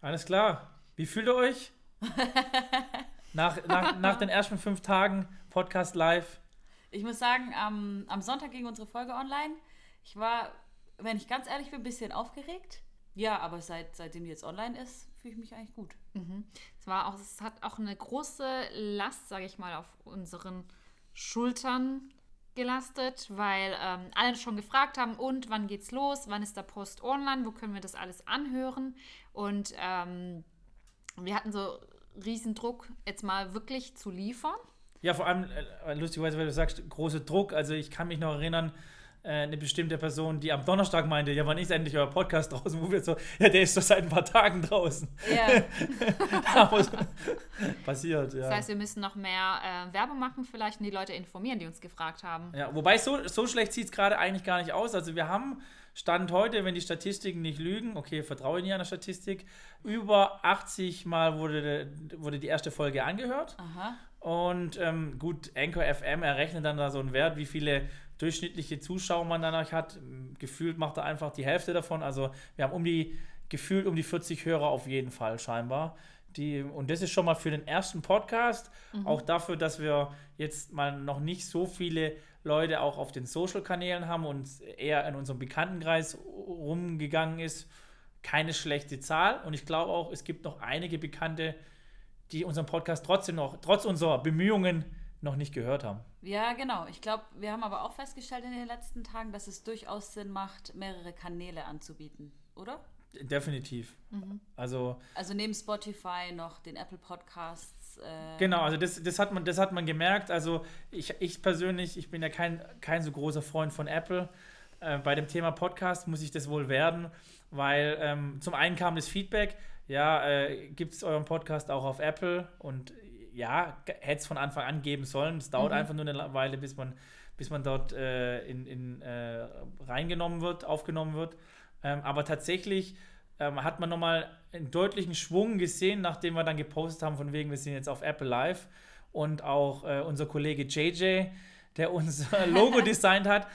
Alles klar. Wie fühlt ihr euch? nach, nach, nach den ersten fünf Tagen Podcast live. Ich muss sagen, am, am Sonntag ging unsere Folge online. Ich war, wenn ich ganz ehrlich bin, ein bisschen aufgeregt. Ja, aber seit, seitdem die jetzt online ist, fühle ich mich eigentlich gut. Mhm. Es, war auch, es hat auch eine große Last, sage ich mal, auf unseren Schultern gelastet, weil ähm, alle schon gefragt haben, und wann geht's los, wann ist der Post online, wo können wir das alles anhören? Und ähm, wir hatten so riesen Druck, jetzt mal wirklich zu liefern. Ja, vor allem, äh, lustigerweise, weil du sagst, großer Druck, also ich kann mich noch erinnern, eine bestimmte Person, die am Donnerstag meinte, ja, wann ist endlich euer Podcast draußen? Wo wir so, ja, der ist doch seit ein paar Tagen draußen. Ja. passiert, ja. Das heißt, wir müssen noch mehr äh, Werbung machen, vielleicht und die Leute informieren, die uns gefragt haben. Ja, wobei so, so schlecht sieht es gerade eigentlich gar nicht aus. Also wir haben Stand heute, wenn die Statistiken nicht lügen, okay, vertraue ich nicht an der Statistik, über 80 Mal wurde, wurde die erste Folge angehört. Aha. Und ähm, gut, Anchor FM errechnet dann da so einen Wert, wie viele durchschnittliche Zuschauer man danach hat. Gefühlt macht er einfach die Hälfte davon. Also wir haben um die, gefühlt um die 40 Hörer auf jeden Fall scheinbar. Die, und das ist schon mal für den ersten Podcast, mhm. auch dafür, dass wir jetzt mal noch nicht so viele Leute auch auf den Social-Kanälen haben und eher in unserem Bekanntenkreis rumgegangen ist. Keine schlechte Zahl. Und ich glaube auch, es gibt noch einige Bekannte, die unseren Podcast trotzdem noch, trotz unserer Bemühungen, noch nicht gehört haben. Ja, genau. Ich glaube, wir haben aber auch festgestellt in den letzten Tagen, dass es durchaus Sinn macht, mehrere Kanäle anzubieten, oder? Definitiv. Mhm. Also, also neben Spotify noch den Apple Podcasts. Äh genau, also das, das, hat man, das hat man gemerkt. Also ich, ich persönlich, ich bin ja kein, kein so großer Freund von Apple. Äh, bei dem Thema Podcast muss ich das wohl werden, weil ähm, zum einen kam das Feedback, ja, äh, gibt es euren Podcast auch auf Apple? Und ja, hätte es von Anfang an geben sollen. Es dauert mhm. einfach nur eine Weile, bis man, bis man dort äh, in, in, äh, reingenommen wird, aufgenommen wird. Ähm, aber tatsächlich ähm, hat man nochmal einen deutlichen Schwung gesehen, nachdem wir dann gepostet haben, von wegen, wir sind jetzt auf Apple Live. Und auch äh, unser Kollege JJ, der unser Logo designt hat,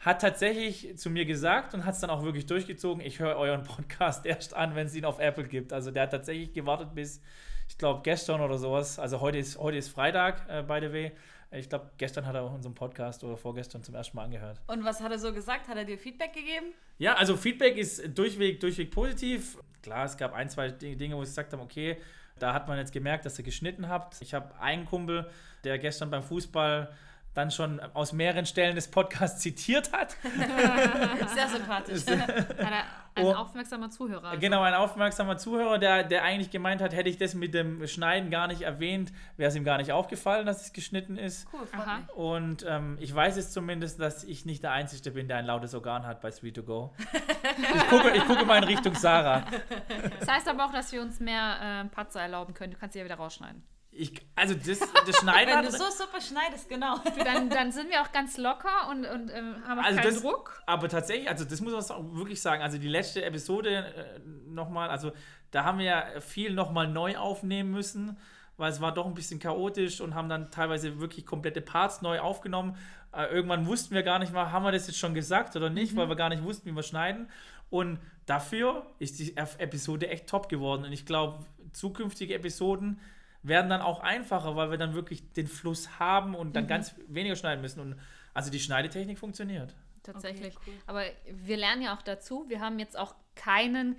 hat tatsächlich zu mir gesagt und hat es dann auch wirklich durchgezogen, ich höre euren Podcast erst an, wenn es ihn auf Apple gibt. Also der hat tatsächlich gewartet bis ich glaube, gestern oder sowas, also heute ist, heute ist Freitag, äh, by the way. Ich glaube, gestern hat er unseren Podcast oder vorgestern zum ersten Mal angehört. Und was hat er so gesagt? Hat er dir Feedback gegeben? Ja, also Feedback ist durchweg, durchweg positiv. Klar, es gab ein, zwei Dinge, wo ich gesagt habe, okay, da hat man jetzt gemerkt, dass ihr geschnitten habt. Ich habe einen Kumpel, der gestern beim Fußball dann schon aus mehreren Stellen des Podcasts zitiert hat. Sehr sympathisch. ein oh, aufmerksamer Zuhörer. Also. Genau, ein aufmerksamer Zuhörer, der, der eigentlich gemeint hat, hätte ich das mit dem Schneiden gar nicht erwähnt, wäre es ihm gar nicht aufgefallen, dass es geschnitten ist. Cool, Aha. Und ähm, ich weiß es zumindest, dass ich nicht der Einzige bin, der ein lautes Organ hat bei Sweet to Go. ich, gucke, ich gucke mal in Richtung Sarah. Das heißt aber auch, dass wir uns mehr äh, Patzer erlauben können. Du kannst sie ja wieder rausschneiden. Ich, also das, das Schneiden. Wenn du so super schneidest, genau. Dann, dann sind wir auch ganz locker und, und ähm, haben auch also keinen das, Druck. Aber tatsächlich, also das muss man wirklich sagen. Also die letzte Episode äh, nochmal, also da haben wir ja viel nochmal neu aufnehmen müssen, weil es war doch ein bisschen chaotisch und haben dann teilweise wirklich komplette Parts neu aufgenommen. Äh, irgendwann wussten wir gar nicht mal, haben wir das jetzt schon gesagt oder nicht, mhm. weil wir gar nicht wussten, wie wir schneiden. Und dafür ist die Episode echt top geworden. Und ich glaube, zukünftige Episoden werden dann auch einfacher, weil wir dann wirklich den Fluss haben und dann mhm. ganz weniger schneiden müssen. Und also die Schneidetechnik funktioniert. Tatsächlich. Okay, cool. Aber wir lernen ja auch dazu. Wir haben jetzt auch keinen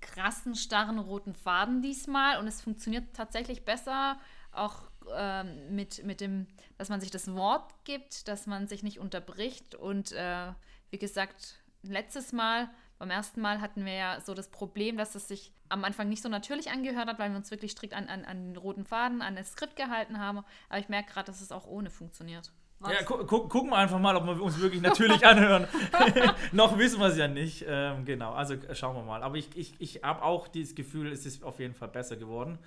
krassen, starren roten Faden diesmal und es funktioniert tatsächlich besser, auch ähm, mit, mit dem, dass man sich das Wort gibt, dass man sich nicht unterbricht und äh, wie gesagt, letztes Mal beim ersten Mal hatten wir ja so das Problem, dass es sich am Anfang nicht so natürlich angehört hat, weil wir uns wirklich strikt an, an, an den roten Faden, an das Skript gehalten haben. Aber ich merke gerade, dass es auch ohne funktioniert. Was? Ja, gu gu gucken wir einfach mal, ob wir uns wirklich natürlich anhören. Noch wissen wir es ja nicht. Ähm, genau, also schauen wir mal. Aber ich, ich, ich habe auch dieses Gefühl, es ist auf jeden Fall besser geworden.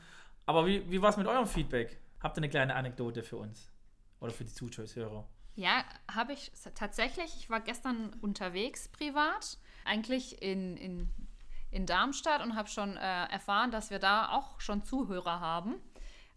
Aber wie, wie war es mit eurem Feedback? Habt ihr eine kleine Anekdote für uns? Oder für die Zuschauer? Ja, habe ich tatsächlich. Ich war gestern unterwegs privat eigentlich in, in, in Darmstadt und habe schon äh, erfahren, dass wir da auch schon Zuhörer haben.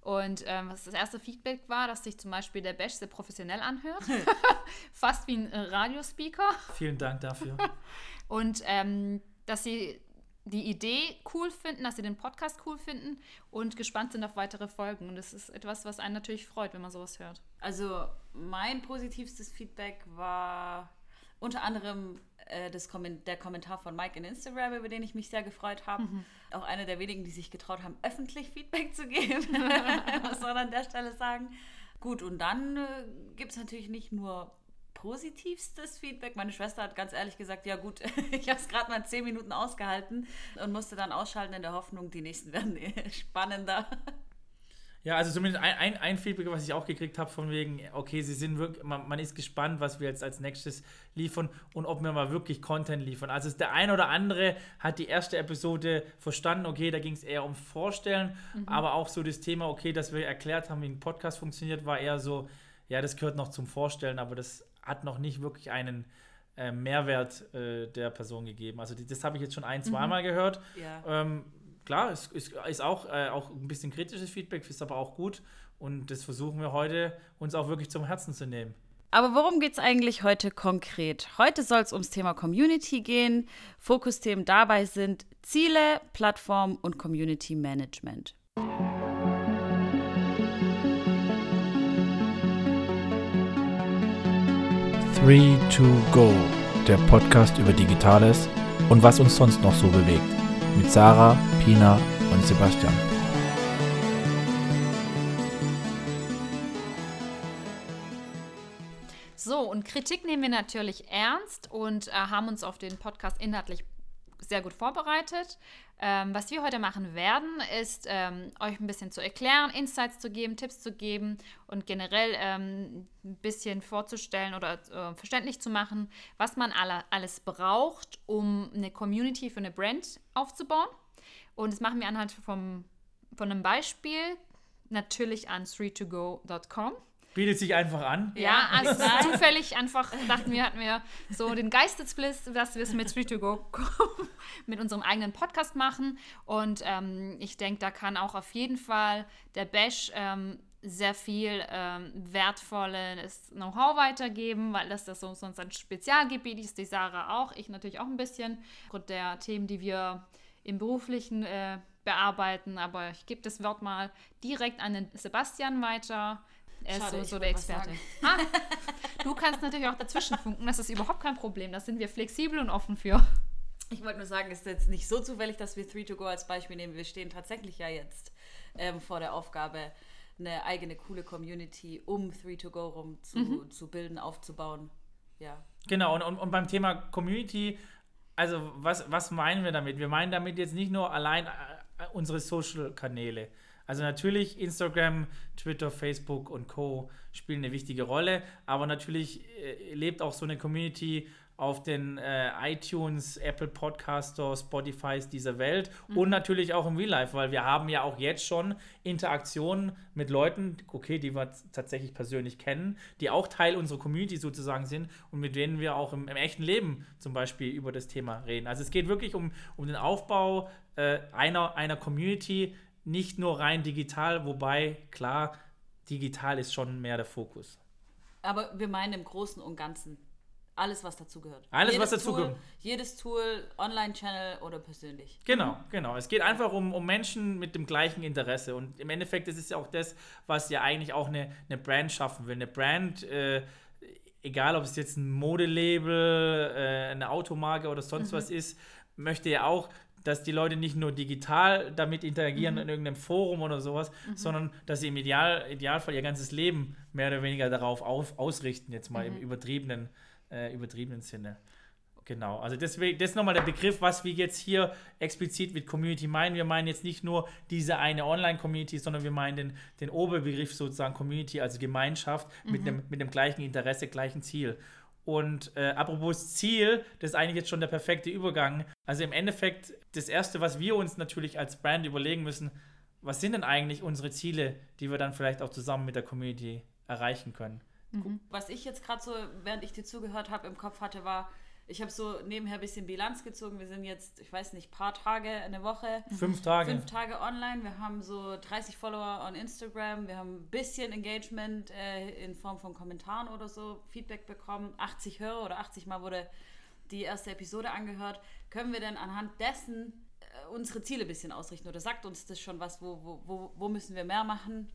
Und ähm, was das erste Feedback war, dass sich zum Beispiel der Bash sehr professionell anhört. Fast wie ein äh, Radiospeaker. Vielen Dank dafür. und ähm, dass sie die Idee cool finden, dass sie den Podcast cool finden und gespannt sind auf weitere Folgen. Und das ist etwas, was einen natürlich freut, wenn man sowas hört. Also mein positivstes Feedback war unter anderem äh, das Komment der Kommentar von Mike in Instagram, über den ich mich sehr gefreut habe. Mhm. Auch einer der wenigen, die sich getraut haben, öffentlich Feedback zu geben. Was soll man an der Stelle sagen? Gut, und dann äh, gibt es natürlich nicht nur positivstes Feedback. Meine Schwester hat ganz ehrlich gesagt, ja gut, ich habe es gerade mal zehn Minuten ausgehalten und musste dann ausschalten in der Hoffnung, die nächsten werden spannender. Ja, also zumindest ein, ein, ein Feedback, was ich auch gekriegt habe, von wegen, okay, sie sind wirklich, man, man, ist gespannt, was wir jetzt als nächstes liefern und ob wir mal wirklich Content liefern. Also der ein oder andere hat die erste Episode verstanden, okay, da ging es eher ums Vorstellen, mhm. aber auch so das Thema, okay, dass wir erklärt haben, wie ein Podcast funktioniert, war eher so, ja, das gehört noch zum Vorstellen, aber das hat noch nicht wirklich einen äh, Mehrwert äh, der Person gegeben. Also die, das habe ich jetzt schon ein, zweimal mhm. gehört. Ja. Ähm, klar, es ist, ist auch, äh, auch ein bisschen kritisches Feedback, ist aber auch gut. Und das versuchen wir heute uns auch wirklich zum Herzen zu nehmen. Aber worum geht es eigentlich heute konkret? Heute soll es ums Thema Community gehen. Fokusthemen dabei sind Ziele, Plattform und Community Management. Three to Go, der Podcast über Digitales und was uns sonst noch so bewegt. Mit Sarah, Pina und Sebastian. So, und Kritik nehmen wir natürlich ernst und äh, haben uns auf den Podcast inhaltlich sehr gut vorbereitet. Ähm, was wir heute machen werden, ist ähm, euch ein bisschen zu erklären, Insights zu geben, Tipps zu geben und generell ähm, ein bisschen vorzustellen oder äh, verständlich zu machen, was man alle, alles braucht, um eine Community für eine Brand aufzubauen. Und das machen wir anhand vom, von einem Beispiel, natürlich an 3togo.com. Bietet sich einfach an. Ja, also zufällig einfach dachten wir, hatten wir so den Geistesbliss, dass wir es mit Street to Go mit unserem eigenen Podcast machen. Und ähm, ich denke, da kann auch auf jeden Fall der Bash ähm, sehr viel ähm, wertvolles Know-how weitergeben, weil das, das so, sonst ein Spezialgebiet ist, die Sarah auch, ich natürlich auch ein bisschen. Und der Themen, die wir im beruflichen äh, bearbeiten. Aber ich gebe das Wort mal direkt an den Sebastian weiter er ist Schade, so, so der Experte. Ah, du kannst natürlich auch dazwischen funken, das ist überhaupt kein Problem. Da sind wir flexibel und offen für. Ich wollte nur sagen, es ist jetzt nicht so zufällig, dass wir 3to Go als Beispiel nehmen. Wir stehen tatsächlich ja jetzt ähm, vor der Aufgabe, eine eigene coole Community um 3to Go rum zu, mhm. zu bilden, aufzubauen. Ja. Genau, und, und, und beim Thema Community, also was, was meinen wir damit? Wir meinen damit jetzt nicht nur allein äh, unsere Social-Kanäle. Also natürlich Instagram, Twitter, Facebook und Co. spielen eine wichtige Rolle, aber natürlich äh, lebt auch so eine Community auf den äh, iTunes, Apple Podcast Store, Spotifys dieser Welt mhm. und natürlich auch im Real Life, weil wir haben ja auch jetzt schon Interaktionen mit Leuten, okay, die wir tatsächlich persönlich kennen, die auch Teil unserer Community sozusagen sind und mit denen wir auch im, im echten Leben zum Beispiel über das Thema reden. Also es geht wirklich um, um den Aufbau äh, einer, einer Community, nicht nur rein digital, wobei klar, digital ist schon mehr der Fokus. Aber wir meinen im Großen und Ganzen alles, was dazugehört. Alles, jedes was dazugehört. Jedes Tool, Online-Channel oder persönlich. Genau, genau. Es geht einfach um, um Menschen mit dem gleichen Interesse. Und im Endeffekt ist es ja auch das, was ja eigentlich auch eine, eine Brand schaffen will. Eine Brand, äh, egal ob es jetzt ein Modelabel, äh, eine Automarke oder sonst mhm. was ist, möchte ja auch dass die Leute nicht nur digital damit interagieren mhm. in irgendeinem Forum oder sowas, mhm. sondern dass sie im Ideal, Idealfall ihr ganzes Leben mehr oder weniger darauf auf, ausrichten, jetzt mal mhm. im übertriebenen, äh, übertriebenen Sinne. Genau, also deswegen, das ist nochmal der Begriff, was wir jetzt hier explizit mit Community meinen. Wir meinen jetzt nicht nur diese eine Online-Community, sondern wir meinen den, den Oberbegriff sozusagen Community, also Gemeinschaft mit, mhm. dem, mit dem gleichen Interesse, gleichen Ziel. Und äh, apropos Ziel, das ist eigentlich jetzt schon der perfekte Übergang. Also im Endeffekt, das Erste, was wir uns natürlich als Brand überlegen müssen, was sind denn eigentlich unsere Ziele, die wir dann vielleicht auch zusammen mit der Community erreichen können? Mhm. Was ich jetzt gerade so, während ich dir zugehört habe, im Kopf hatte, war, ich habe so nebenher ein bisschen Bilanz gezogen. Wir sind jetzt, ich weiß nicht, paar Tage, eine Woche. Fünf Tage. Fünf Tage online. Wir haben so 30 Follower on Instagram. Wir haben ein bisschen Engagement äh, in Form von Kommentaren oder so, Feedback bekommen. 80 Hörer oder 80 Mal wurde die erste Episode angehört. Können wir denn anhand dessen unsere Ziele ein bisschen ausrichten? Oder sagt uns das schon was, wo, wo, wo, wo müssen wir mehr machen?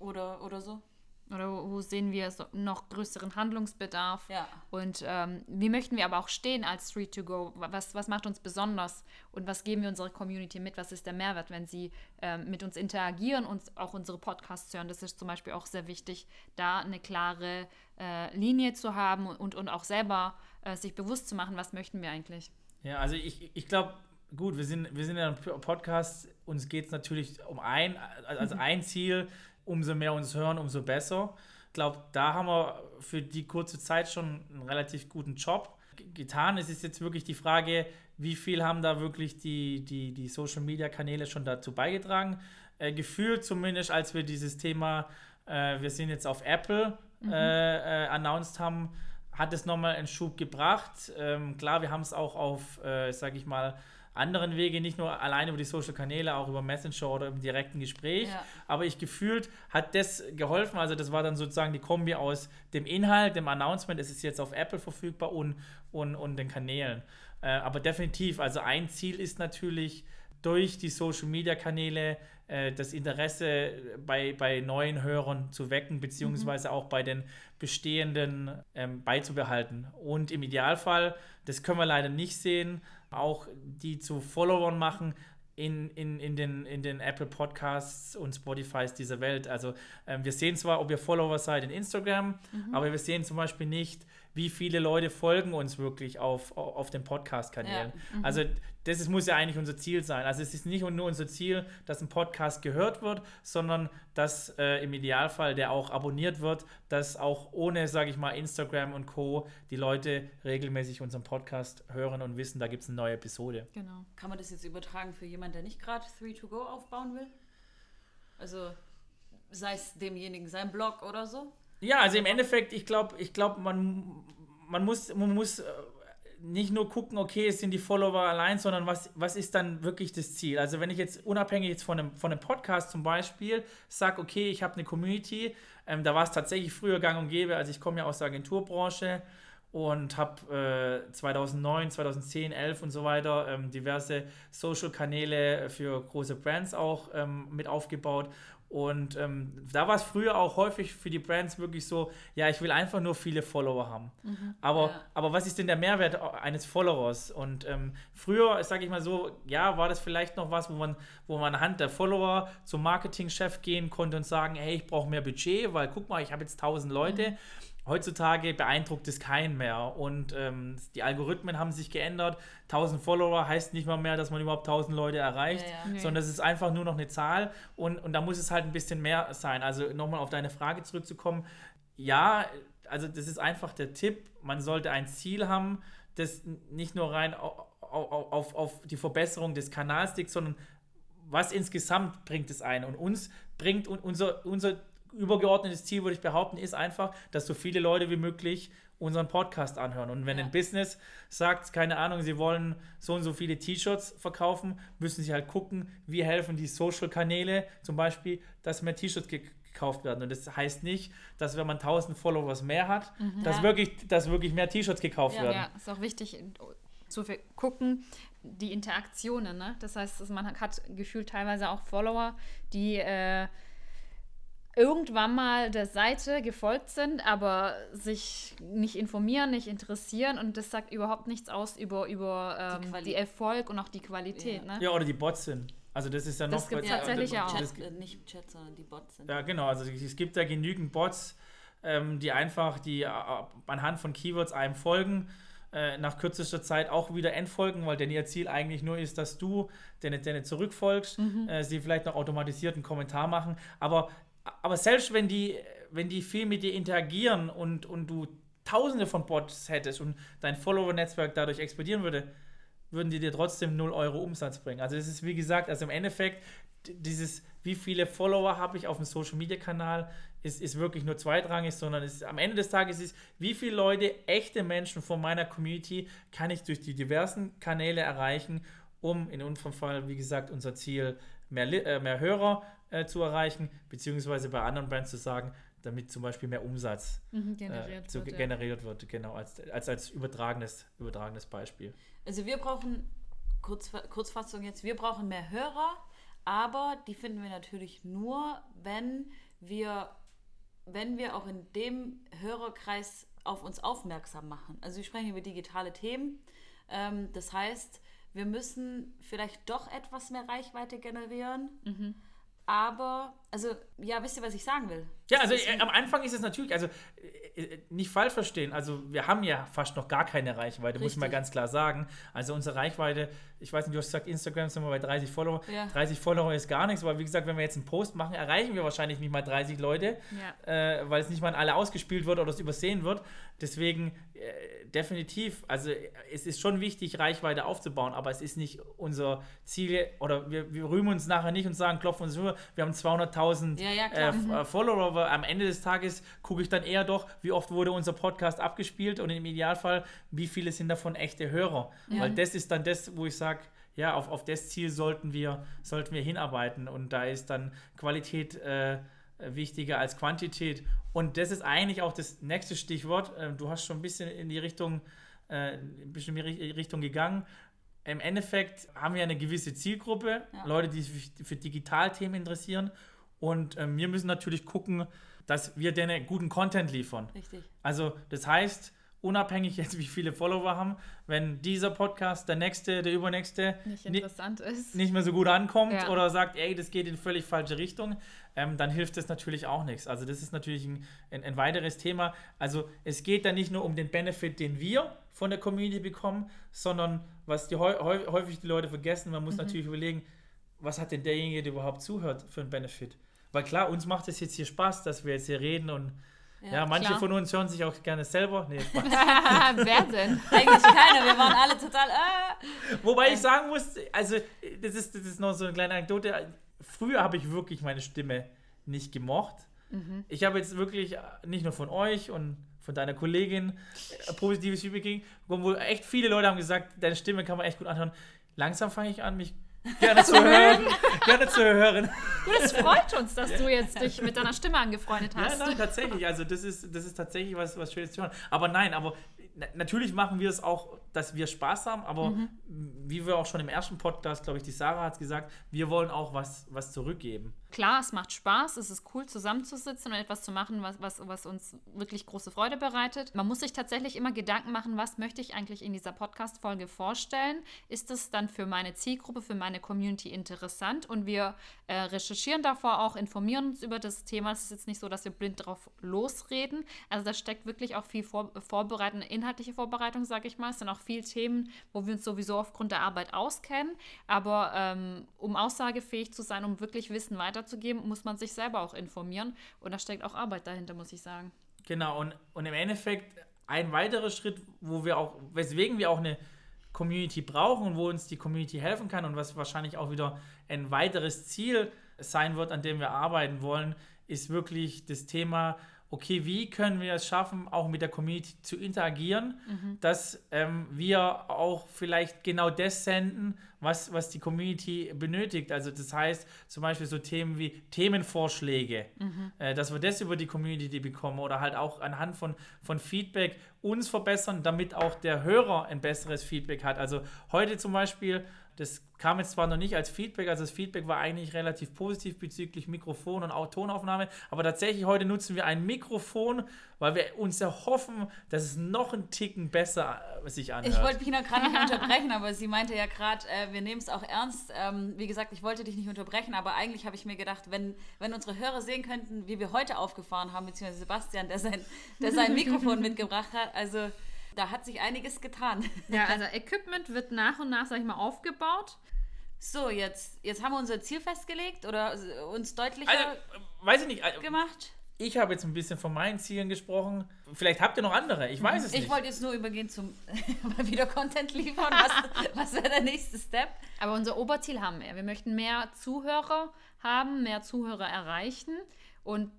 Oder, oder so? Oder wo sehen wir so noch größeren Handlungsbedarf? Ja. Und ähm, wie möchten wir aber auch stehen als Street to Go? Was, was macht uns besonders? Und was geben wir unserer Community mit? Was ist der Mehrwert, wenn sie ähm, mit uns interagieren und auch unsere Podcasts hören? Das ist zum Beispiel auch sehr wichtig, da eine klare äh, Linie zu haben und, und auch selber äh, sich bewusst zu machen, was möchten wir eigentlich. Ja, also ich, ich glaube, gut, wir sind, wir sind ja ein Podcast, uns geht es natürlich um ein, also ein Ziel, umso mehr uns hören, umso besser. Ich glaube, da haben wir für die kurze Zeit schon einen relativ guten Job getan. Es ist jetzt wirklich die Frage, wie viel haben da wirklich die, die, die Social-Media-Kanäle schon dazu beigetragen. Äh, gefühlt zumindest, als wir dieses Thema, äh, wir sind jetzt auf Apple, mhm. äh, announced haben, hat es nochmal einen Schub gebracht. Ähm, klar, wir haben es auch auf, äh, sage ich mal, anderen Wege, nicht nur allein über die Social Kanäle, auch über Messenger oder im direkten Gespräch. Ja. Aber ich gefühlt hat das geholfen. Also das war dann sozusagen die Kombi aus dem Inhalt, dem Announcement, es ist jetzt auf Apple verfügbar und, und, und den Kanälen. Äh, aber definitiv, also ein Ziel ist natürlich durch die Social Media Kanäle äh, das Interesse bei, bei neuen Hörern zu wecken, beziehungsweise mhm. auch bei den bestehenden ähm, beizubehalten. Und im Idealfall, das können wir leider nicht sehen, auch die zu Followern machen, in, in, in, den, in den Apple Podcasts und Spotifys dieser Welt. Also ähm, wir sehen zwar, ob ihr Follower seid in Instagram, mhm. aber wir sehen zum Beispiel nicht, wie viele Leute folgen uns wirklich auf, auf den Podcast-Kanälen. Ja. Mhm. Also das ist, muss ja eigentlich unser Ziel sein. Also es ist nicht nur unser Ziel, dass ein Podcast gehört wird, sondern dass äh, im Idealfall der auch abonniert wird, dass auch ohne, sage ich mal, Instagram und Co. die Leute regelmäßig unseren Podcast hören und wissen, da gibt es eine neue Episode. Genau. Kann man das jetzt übertragen für jemanden, der nicht gerade 3to-Go aufbauen will? Also sei es demjenigen sein Blog oder so? Ja, also im Endeffekt, ich glaube, ich glaub, man, man muss, man muss äh, nicht nur gucken, okay, es sind die Follower allein, sondern was, was ist dann wirklich das Ziel? Also wenn ich jetzt unabhängig jetzt von einem, von einem Podcast zum Beispiel sage, okay, ich habe eine Community, ähm, da war es tatsächlich früher gang und gäbe, also ich komme ja aus der Agenturbranche und habe äh, 2009, 2010, 11 und so weiter ähm, diverse Social-Kanäle für große Brands auch ähm, mit aufgebaut und ähm, da war es früher auch häufig für die Brands wirklich so, ja, ich will einfach nur viele Follower haben. Mhm, aber, ja. aber was ist denn der Mehrwert eines Followers? Und ähm, früher, sage ich mal so, ja, war das vielleicht noch was, wo man, wo man anhand der Follower zum Marketingchef gehen konnte und sagen, hey, ich brauche mehr Budget, weil guck mal, ich habe jetzt 1000 Leute. Mhm heutzutage beeindruckt es keinen mehr. Und ähm, die Algorithmen haben sich geändert. 1000 Follower heißt nicht mal mehr, dass man überhaupt 1000 Leute erreicht, ja, ja. sondern es ist einfach nur noch eine Zahl. Und, und da muss es halt ein bisschen mehr sein. Also nochmal auf deine Frage zurückzukommen. Ja, also das ist einfach der Tipp. Man sollte ein Ziel haben, das nicht nur rein auf, auf, auf die Verbesserung des Kanals liegt, sondern was insgesamt bringt es ein. Und uns bringt unser, unser übergeordnetes Ziel, würde ich behaupten, ist einfach, dass so viele Leute wie möglich unseren Podcast anhören. Und wenn ja. ein Business sagt, keine Ahnung, sie wollen so und so viele T-Shirts verkaufen, müssen sie halt gucken, wie helfen die Social-Kanäle zum Beispiel, dass mehr T-Shirts gekauft werden. Und das heißt nicht, dass wenn man 1000 Followers mehr hat, mhm. dass, ja. wirklich, dass wirklich mehr T-Shirts gekauft ja, werden. Ja, ist auch wichtig zu gucken, die Interaktionen. Ne? Das heißt, man hat gefühlt teilweise auch Follower, die äh, irgendwann mal der Seite gefolgt sind, aber sich nicht informieren, nicht interessieren und das sagt überhaupt nichts aus über, über ähm, die, die, Erfolg und auch die Qualität. Ja. Ne? ja, oder die Bots sind. Also das ist ja noch... Das gibt es tatsächlich ja auch. Chat, äh, nicht Chat, sondern die Bots sind. Ja, genau. Also es gibt da genügend Bots, ähm, die einfach die äh, anhand von Keywords einem folgen äh, nach kürzester Zeit auch wieder entfolgen, weil denn ihr Ziel eigentlich nur ist, dass du denen, denen zurückfolgst, mhm. äh, sie vielleicht noch automatisiert einen Kommentar machen, aber aber selbst wenn die, wenn die viel mit dir interagieren und, und du tausende von Bots hättest und dein Follower-Netzwerk dadurch explodieren würde, würden die dir trotzdem 0 Euro Umsatz bringen. Also es ist wie gesagt, also im Endeffekt, dieses, wie viele Follower habe ich auf dem Social-Media-Kanal, ist, ist wirklich nur zweitrangig, sondern ist, am Ende des Tages ist, wie viele Leute, echte Menschen von meiner Community, kann ich durch die diversen Kanäle erreichen, um in unserem Fall, wie gesagt, unser Ziel mehr, äh, mehr Hörer äh, zu erreichen, beziehungsweise bei anderen Brands zu sagen, damit zum Beispiel mehr Umsatz mhm, generiert, äh, zu, wird, generiert ja. wird, genau, als, als, als übertragenes, übertragenes Beispiel. Also wir brauchen Kurz, Kurzfassung jetzt, wir brauchen mehr Hörer, aber die finden wir natürlich nur, wenn wir, wenn wir auch in dem Hörerkreis auf uns aufmerksam machen. Also wir sprechen über digitale Themen. Ähm, das heißt, wir müssen vielleicht doch etwas mehr Reichweite generieren. Aber, also, ja, wisst ihr, was ich sagen will? Ja, also äh, am Anfang ist es natürlich, also äh, äh, nicht falsch verstehen, also wir haben ja fast noch gar keine Reichweite, muss man Richtig. ganz klar sagen. Also unsere Reichweite, ich weiß nicht, du hast gesagt, Instagram sind wir bei 30 Follower. Ja. 30 Follower ist gar nichts, aber wie gesagt, wenn wir jetzt einen Post machen, erreichen wir wahrscheinlich nicht mal 30 Leute, Ja. äh, weil es nicht mal an alle ausgespielt wird oder es übersehen wird. Deswegen äh, definitiv, also es ist schon wichtig, Reichweite aufzubauen, aber es ist nicht unser Ziel oder wir, wir rühmen uns nachher nicht und sagen, klopfen uns nur, wir haben 200.000 Ja, äh, Follower, aber am Ende des Tages gucke ich dann eher doch, wie oft wurde unser Podcast abgespielt und im Idealfall, wie viele sind davon echte Hörer. Weil das ist dann das, wo ich sage, ja, auf, auf das Ziel sollten wir, sollten wir hinarbeiten und da ist dann Qualität äh, wichtiger als Quantität. Und das ist eigentlich auch das nächste Stichwort. Ähm, du hast schon ein bisschen in die Richtung, äh, ein bisschen in die Ri- Richtung gegangen. Im Endeffekt haben wir eine gewisse Zielgruppe, Ja. Leute, die sich für Digitalthemen interessieren. Und ähm, wir müssen natürlich gucken, dass wir denen guten Content liefern. Richtig. Also das heißt, unabhängig jetzt, wie viele Follower haben, wenn dieser Podcast, der nächste, der übernächste Nicht ni- interessant ist. nicht mehr so gut ankommt Ja. oder sagt, ey, das geht in völlig falsche Richtung, ähm, dann hilft das natürlich auch nichts. Also das ist natürlich ein, ein, ein weiteres Thema. Also es geht da nicht nur um den Benefit, den wir von der Community bekommen, sondern was die häu häu- häufig die Leute vergessen, man muss Mhm. natürlich überlegen, was hat denn derjenige, der überhaupt zuhört, für einen Benefit? Weil klar, uns macht es jetzt hier Spaß, dass wir jetzt hier reden und ja, manche klar. von uns hören sich auch gerne selber. Nee, Spaß. Wer denn? Eigentlich keiner, wir waren alle total. Äh. Wobei ich sagen muss, also das ist, das ist noch so eine kleine Anekdote. Früher habe ich wirklich meine Stimme nicht gemocht. Mhm. Ich habe jetzt wirklich äh, nicht nur von euch und von deiner Kollegin äh, positives Feedback gekriegt, wo echt viele Leute haben gesagt, deine Stimme kann man echt gut anhören. Langsam fange ich an, mich gerne zu hören. gerne zu hören. Du, es freut uns, dass du jetzt dich mit deiner Stimme angefreundet Ja, hast. nein, tatsächlich. Also das ist, das ist tatsächlich was, was Schönes zu hören. Aber nein, aber na, natürlich machen wir es auch, dass wir Spaß haben, aber Mhm. wie wir auch schon im ersten Podcast, glaube ich, die Sarah hat es gesagt, wir wollen auch was, was zurückgeben. Klar, es macht Spaß, es ist cool zusammenzusitzen und etwas zu machen, was, was, was uns wirklich große Freude bereitet. Man muss sich tatsächlich immer Gedanken machen, was möchte ich eigentlich in dieser Podcast-Folge vorstellen? Ist es dann für meine Zielgruppe, für meine Community interessant? Und wir äh, recherchieren davor auch, informieren uns über das Thema. Es ist jetzt nicht so, dass wir blind drauf losreden. Also da steckt wirklich auch viel vor, Vorbereitung, inhaltliche Vorbereitung, sage ich mal. Es sind auch viele Themen, wo wir uns sowieso aufgrund der Arbeit auskennen. Aber ähm, um aussagefähig zu sein, um wirklich Wissen weiterzugeben, muss man sich selber auch informieren. Und da steckt auch Arbeit dahinter, muss ich sagen. Genau, und, und im Endeffekt ein weiterer Schritt, wo wir auch, weswegen wir auch eine Community brauchen und wo uns die Community helfen kann und was wahrscheinlich auch wieder ein weiteres Ziel sein wird, an dem wir arbeiten wollen, ist wirklich das Thema, okay, wie können wir es schaffen, auch mit der Community zu interagieren, dass ähm, wir auch vielleicht genau das senden, was, was die Community benötigt. Also das heißt zum Beispiel so Themen wie Themenvorschläge, äh, dass wir das über die Community bekommen oder halt auch anhand von, von Feedback uns verbessern, damit auch der Hörer ein besseres Feedback hat. Also heute zum Beispiel, das kam jetzt zwar noch nicht als Feedback, also das Feedback war eigentlich relativ positiv bezüglich Mikrofon und Tonaufnahme, aber tatsächlich heute nutzen wir ein Mikrofon, weil wir uns erhoffen, dass es noch einen Ticken besser äh, sich anhört. Ich wollte Pina gerade nicht unterbrechen, aber sie meinte ja gerade, äh, wir nehmen es auch ernst. Ähm, wie gesagt, ich wollte dich nicht unterbrechen, aber eigentlich habe ich mir gedacht, wenn, wenn unsere Hörer sehen könnten, wie wir heute aufgefahren haben, beziehungsweise Sebastian, der sein, der sein Mikrofon mitgebracht hat, also da hat sich einiges getan. Ja, also Equipment wird nach und nach, sag ich mal, aufgebaut. So, jetzt, jetzt haben wir unser Ziel festgelegt oder uns deutlicher also, äh, weiß ich nicht, äh, gemacht. ich habe jetzt ein bisschen von meinen Zielen gesprochen. Vielleicht habt ihr noch andere, ich weiß es Ich nicht. wollte jetzt nur übergehen zum mal wieder Content liefern. Was, was wäre der nächste Step? Aber unser Oberziel haben wir. Wir möchten mehr Zuhörer haben, mehr Zuhörer erreichen. Und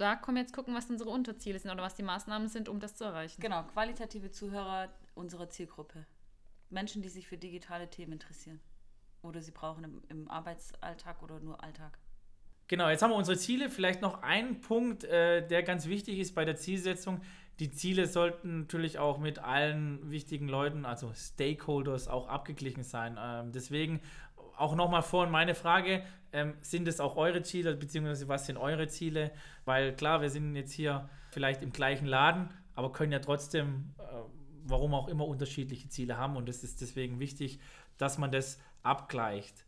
da können wir jetzt gucken, was unsere Unterziele sind oder was die Maßnahmen sind, um das zu erreichen. Genau, qualitative Zuhörer unserer Zielgruppe. Menschen, die sich für digitale Themen interessieren. Oder sie brauchen im, im Arbeitsalltag oder nur Alltag. Genau, jetzt haben wir unsere Ziele. Vielleicht noch ein Punkt, äh, der ganz wichtig ist bei der Zielsetzung. Die Ziele sollten natürlich auch mit allen wichtigen Leuten, also Stakeholders, auch abgeglichen sein. Ähm, deswegen auch nochmal vorhin meine Frage, ähm, sind es auch eure Ziele, beziehungsweise was sind eure Ziele? Weil klar, wir sind jetzt hier vielleicht im gleichen Laden, aber können ja trotzdem, äh, warum auch immer, unterschiedliche Ziele haben und es ist deswegen wichtig, dass man das abgleicht.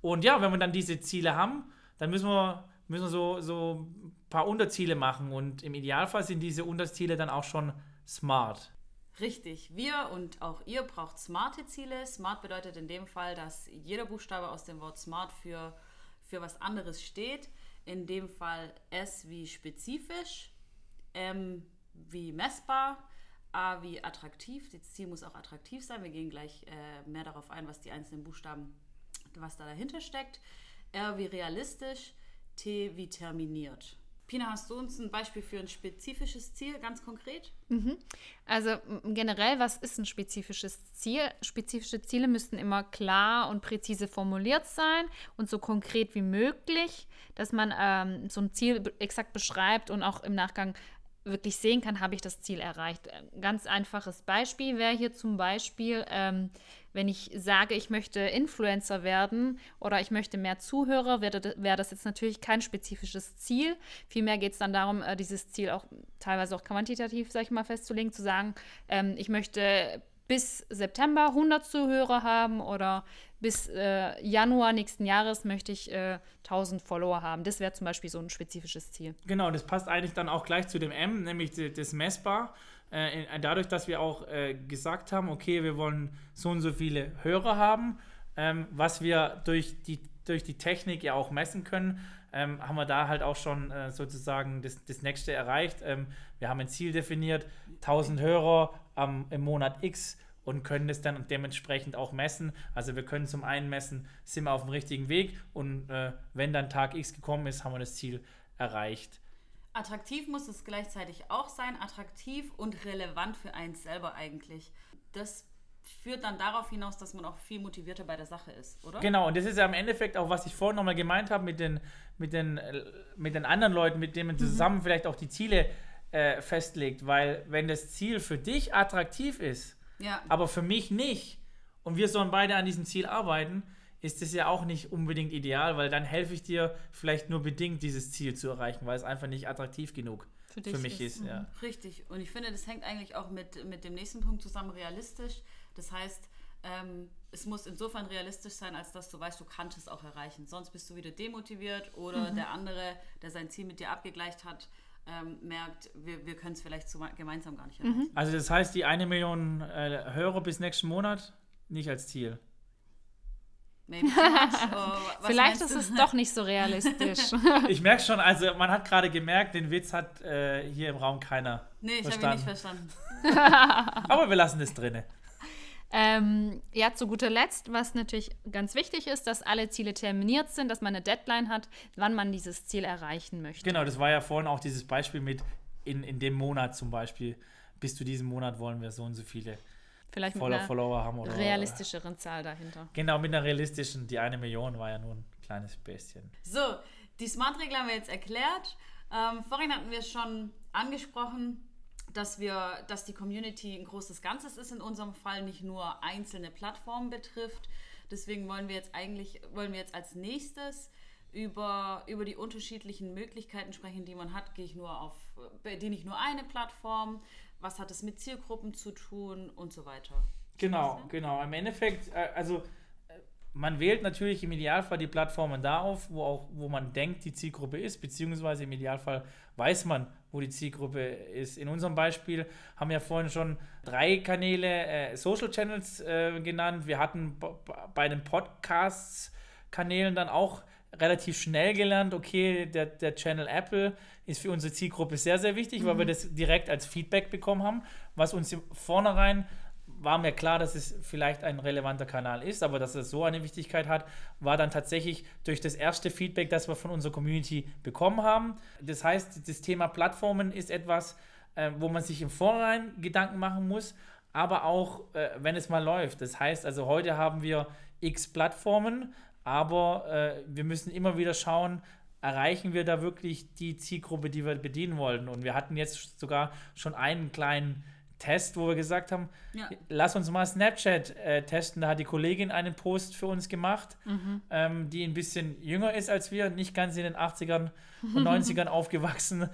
Und ja, wenn wir dann diese Ziele haben, dann müssen wir, müssen wir so, so ein paar Unterziele machen und im Idealfall sind diese Unterziele dann auch schon smart. Richtig. Wir und auch ihr braucht smarte Ziele. Smart bedeutet in dem Fall, dass jeder Buchstabe aus dem Wort smart für, für was anderes steht. In dem Fall S wie spezifisch, M wie messbar, A wie attraktiv. Das Ziel muss auch attraktiv sein. Wir gehen gleich äh, mehr darauf ein, was die einzelnen Buchstaben, was da dahinter steckt. R wie realistisch, T wie terminiert. Pina, hast du uns ein Beispiel für ein spezifisches Ziel, ganz konkret? Mhm. Also generell, was ist ein spezifisches Ziel? Spezifische Ziele müssten immer klar und präzise formuliert sein und so konkret wie möglich, dass man ähm, so ein Ziel exakt beschreibt und auch im Nachgang wirklich sehen kann, habe ich das Ziel erreicht. Ein ganz einfaches Beispiel wäre hier zum Beispiel, ähm, wenn ich sage, ich möchte Influencer werden oder ich möchte mehr Zuhörer, wäre wär das jetzt natürlich kein spezifisches Ziel. Vielmehr geht es dann darum, äh, dieses Ziel auch teilweise auch quantitativ, sag ich mal, festzulegen, zu sagen, ähm, ich möchte bis September 100 Zuhörer haben oder bis äh, Januar nächsten Jahres möchte ich äh, 1000 Follower haben. Das wäre zum Beispiel so ein spezifisches Ziel. Genau, das passt eigentlich dann auch gleich zu dem M, nämlich das Messbar. Äh, dadurch, dass wir auch äh, gesagt haben, okay, wir wollen so und so viele Hörer haben, ähm, was wir durch die, durch die Technik ja auch messen können, ähm, haben wir da halt auch schon äh, sozusagen das, das nächste erreicht. Ähm, wir haben ein Ziel definiert, 1000 Hörer am, im Monat X und können es dann dementsprechend auch messen. Also wir können zum einen messen, sind wir auf dem richtigen Weg und äh, wenn dann Tag X gekommen ist, haben wir das Ziel erreicht. Attraktiv muss es gleichzeitig auch sein, attraktiv und relevant für einen selber eigentlich. Das führt dann darauf hinaus, dass man auch viel motivierter bei der Sache ist, oder? Genau, und das ist ja im Endeffekt auch, was ich vorhin nochmal gemeint habe mit den, mit, den, mit den anderen Leuten, mit denen man mhm. zusammen mhm. vielleicht auch die Ziele äh, festlegt. Weil wenn das Ziel für dich attraktiv ist, ja. Aber für mich nicht. Und wir sollen beide an diesem Ziel arbeiten, ist es ja auch nicht unbedingt ideal, weil dann helfe ich dir vielleicht nur bedingt, dieses Ziel zu erreichen, weil es einfach nicht attraktiv genug für, für mich ist. ist ja. Mhm. Richtig. Und ich finde, das hängt eigentlich auch mit, mit dem nächsten Punkt zusammen, realistisch. Das heißt, ähm, es muss insofern realistisch sein, als dass du weißt, du kannst es auch erreichen. Sonst bist du wieder demotiviert oder mhm. der andere, der sein Ziel mit dir abgegleicht hat, ähm, merkt, wir, wir können es vielleicht zu, gemeinsam gar nicht mhm. erreichen. Also das heißt, die eine Million äh, Hörer bis nächsten Monat nicht als Ziel. Maybe oh, Vielleicht ist es doch nicht so realistisch. ich merke schon, also man hat gerade gemerkt, den Witz hat äh, hier im Raum keiner. Nee, ich habe ihn nicht verstanden. Aber wir lassen es drinne. Ähm, ja, zu guter Letzt, was natürlich ganz wichtig ist, dass alle Ziele terminiert sind, dass man eine Deadline hat, wann man dieses Ziel erreichen möchte. Genau, das war ja vorhin auch dieses Beispiel mit in, in dem Monat zum Beispiel. Bis zu diesem Monat wollen wir so und so viele Vielleicht mit einer Follower haben. Oder, realistischeren Zahl dahinter. Genau, mit einer realistischen. Die eine Million war ja nur ein kleines bisschen. So, die Smart-Regel haben wir jetzt erklärt. Ähm, vorhin hatten wir es schon angesprochen dass wir, dass die Community ein großes Ganzes ist in unserem Fall, nicht nur einzelne Plattformen betrifft. Deswegen wollen wir jetzt eigentlich, wollen wir jetzt als nächstes über, über die unterschiedlichen Möglichkeiten sprechen, die man hat. Gehe ich nur auf, bediene ich nur eine Plattform? Was hat es mit Zielgruppen zu tun und so weiter? Genau, genau. Im Endeffekt, äh, also man wählt natürlich im Idealfall die Plattformen da auf, wo auch, wo man denkt, die Zielgruppe ist, beziehungsweise im Idealfall weiß man, wo die Zielgruppe ist. In unserem Beispiel haben wir vorhin schon drei Kanäle äh, Social Channels äh, genannt. Wir hatten bei den Podcasts-Kanälen dann auch relativ schnell gelernt, okay, der, der Channel Apple ist für unsere Zielgruppe sehr, sehr wichtig, mhm. weil wir das direkt als Feedback bekommen haben, was uns Vornherein war mir klar, dass es vielleicht ein relevanter Kanal ist, aber dass es so eine Wichtigkeit hat, war dann tatsächlich durch das erste Feedback, das wir von unserer Community bekommen haben. Das heißt, das Thema Plattformen ist etwas, äh, wo man sich im Vorhinein Gedanken machen muss, aber auch, äh, wenn es mal läuft. Das heißt, also heute haben wir x Plattformen, aber äh, wir müssen immer wieder schauen, erreichen wir da wirklich die Zielgruppe, die wir bedienen wollen. Und wir hatten jetzt sogar schon einen kleinen Test, wo wir gesagt haben, Ja. lass uns mal Snapchat äh, testen. Da hat die Kollegin einen Post für uns gemacht, ähm, die ein bisschen jünger ist als wir, nicht ganz in den 80ern und 90ern aufgewachsen.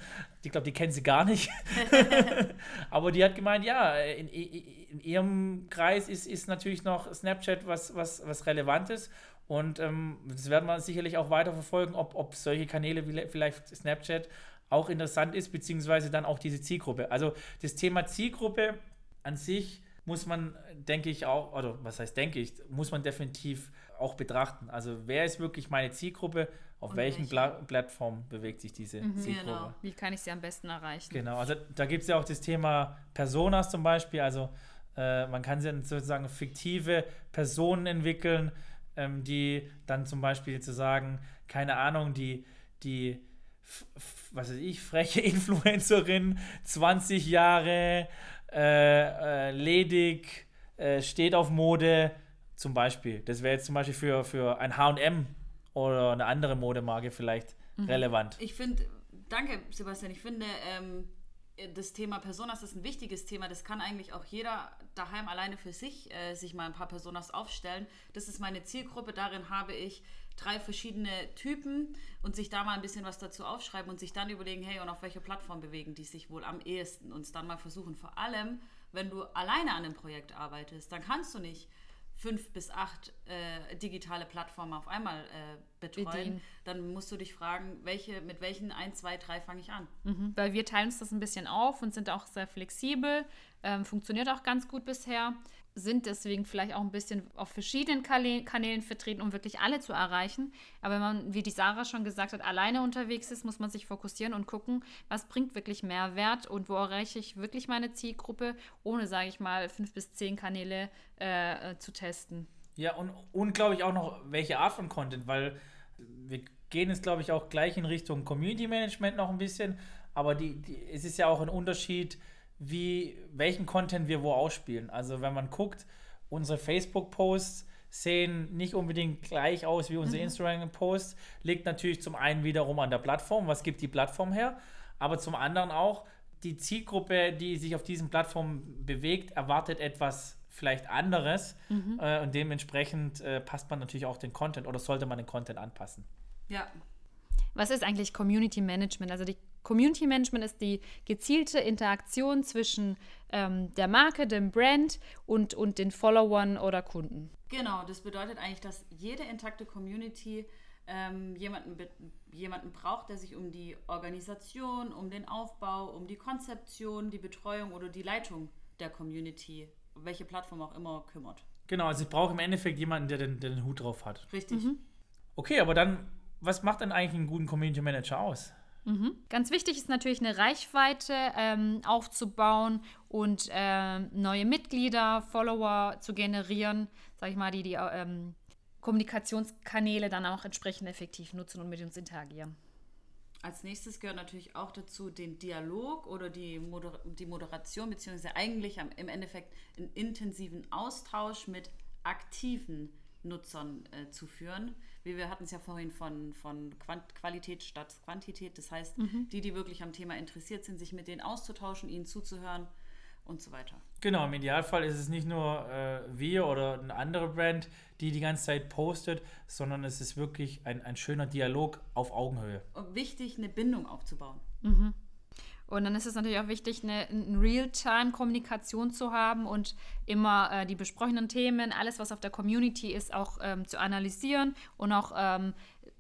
Ich glaube, die kennen sie gar nicht. Aber die hat gemeint, ja, in, in ihrem Kreis ist, ist natürlich noch Snapchat was, was, was Relevantes. Und ähm, das werden wir sicherlich auch weiter verfolgen, ob, ob solche Kanäle wie vielleicht Snapchat auch interessant ist, beziehungsweise dann auch diese Zielgruppe. Also das Thema Zielgruppe an sich muss man, denke ich, auch, oder was heißt denke ich, muss man definitiv auch betrachten. Also wer ist wirklich meine Zielgruppe, auf Und welchen welche? Pla Plattformen bewegt sich diese Zielgruppe. Genau. Wie kann ich sie am besten erreichen? Genau, also da gibt es ja auch das Thema Personas zum Beispiel. Also äh, man kann sozusagen fiktive Personen entwickeln, ähm, die dann zum Beispiel zu sagen, keine Ahnung, die, die was weiß ich, freche Influencerin, 20 Jahre, äh, äh, ledig, äh, steht auf Mode, zum Beispiel. Das wäre jetzt zum Beispiel für, für ein HM oder eine andere Modemarke vielleicht relevant. Ich finde, danke Sebastian, ich finde, ähm, das Thema Personas ist ein wichtiges Thema. Das kann eigentlich auch jeder daheim alleine für sich äh, sich mal ein paar Personas aufstellen. Das ist meine Zielgruppe. Darin habe ich drei verschiedene Typen und sich da mal ein bisschen was dazu aufschreiben und sich dann überlegen, hey, und auf welcher Plattform bewegen die sich wohl am ehesten und es dann mal versuchen. Vor allem, wenn du alleine an einem Projekt arbeitest, dann kannst du nicht fünf bis acht äh, digitale Plattformen auf einmal äh, betreuen, Bedienen. dann musst du dich fragen, welche, mit welchen 1, 2, 3 fange ich an. Mhm, weil wir teilen uns das ein bisschen auf und sind auch sehr flexibel. Ähm, funktioniert auch ganz gut bisher. Sind deswegen vielleicht auch ein bisschen auf verschiedenen Kanälen vertreten, um wirklich alle zu erreichen. Aber wenn man, wie die Sarah schon gesagt hat, alleine unterwegs ist, muss man sich fokussieren und gucken, was bringt wirklich Mehrwert und wo erreiche ich wirklich meine Zielgruppe, ohne, sage ich mal, fünf bis zehn Kanäle äh, äh, zu testen. Ja, und, und glaube ich auch noch, welche Art von Content, weil wir gehen jetzt, glaube ich, auch gleich in Richtung Community Management noch ein bisschen, aber die, die, es ist ja auch ein Unterschied, wie, welchen Content wir wo ausspielen. Also wenn man guckt, unsere Facebook-Posts sehen nicht unbedingt gleich aus wie unsere Instagram-Posts, liegt natürlich zum einen wiederum an der Plattform, was gibt die Plattform her, aber zum anderen auch, die Zielgruppe, die sich auf diesen Plattformen bewegt, erwartet etwas vielleicht anderes. Äh, und dementsprechend äh, passt man natürlich auch den Content oder sollte man den Content anpassen. Ja, Was ist eigentlich Community Management? Also die Community Management ist die gezielte Interaktion zwischen ähm, der Marke, dem Brand und, und den Followern oder Kunden. genau. Das bedeutet eigentlich, dass jede intakte Community ähm, jemanden, jemanden braucht, der sich um die Organisation, um den Aufbau, um die Konzeption, die Betreuung oder die Leitung der Community, welche Plattform auch immer, kümmert. Genau, also ich brauche im Endeffekt jemanden, der den, der den Hut drauf hat. Richtig. Okay, aber dann, was macht denn eigentlich einen guten Community Manager aus? Ganz wichtig ist natürlich eine Reichweite ähm, aufzubauen und ähm, neue Mitglieder, Follower zu generieren, sag ich mal, die die ähm, Kommunikationskanäle dann auch entsprechend effektiv nutzen und mit uns interagieren. Als nächstes gehört natürlich auch dazu den Dialog oder die, Moder die Moderation, beziehungsweise eigentlich am, im Endeffekt einen intensiven Austausch mit aktiven Nutzern äh, zu führen. Wie wir hatten es ja vorhin von, von Quant Qualität statt Quantität. Das heißt, die, die wirklich am Thema interessiert sind, sich mit denen auszutauschen, ihnen zuzuhören und so weiter. Genau, im Idealfall ist es nicht nur äh, wir oder eine andere Brand, die die ganze Zeit postet, sondern es ist wirklich ein, ein schöner Dialog auf Augenhöhe. Und wichtig, eine Bindung aufzubauen. Und dann ist es natürlich auch wichtig, eine, eine Real-Time-Kommunikation zu haben und immer äh, die besprochenen Themen, alles, was auf der Community ist, auch ähm, zu analysieren und auch ähm,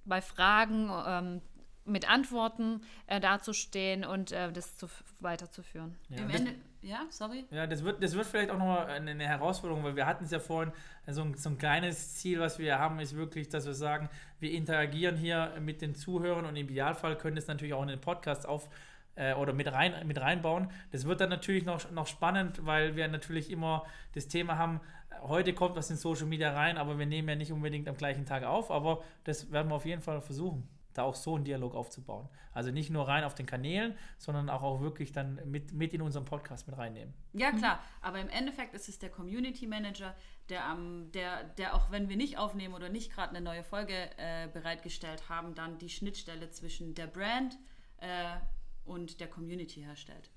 bei Fragen ähm, mit Antworten äh, dazustehen und äh, das zu, weiterzuführen. Ja, Im das- Ende, ja, sorry. Ja, das wird, das wird vielleicht auch nochmal eine, eine Herausforderung, weil wir hatten es ja vorhin, so ein, so ein kleines Ziel, was wir haben, ist wirklich, dass wir sagen, wir interagieren hier mit den Zuhörern und im Idealfall können das natürlich auch in den Podcast auf äh, oder mit, rein, mit reinbauen. Das wird dann natürlich noch, noch spannend, weil wir natürlich immer das Thema haben, heute kommt was in Social Media rein, aber wir nehmen ja nicht unbedingt am gleichen Tag auf, aber das werden wir auf jeden Fall versuchen. da auch so einen Dialog aufzubauen. Also nicht nur rein auf den Kanälen, sondern auch, auch wirklich dann mit, mit in unseren Podcast mit reinnehmen. Ja, klar, aber im Endeffekt ist es der Community Manager, der, ähm, der, der auch wenn wir nicht aufnehmen oder nicht gerade eine neue Folge äh, bereitgestellt haben, dann die Schnittstelle zwischen der Brand äh, und der Community herstellt.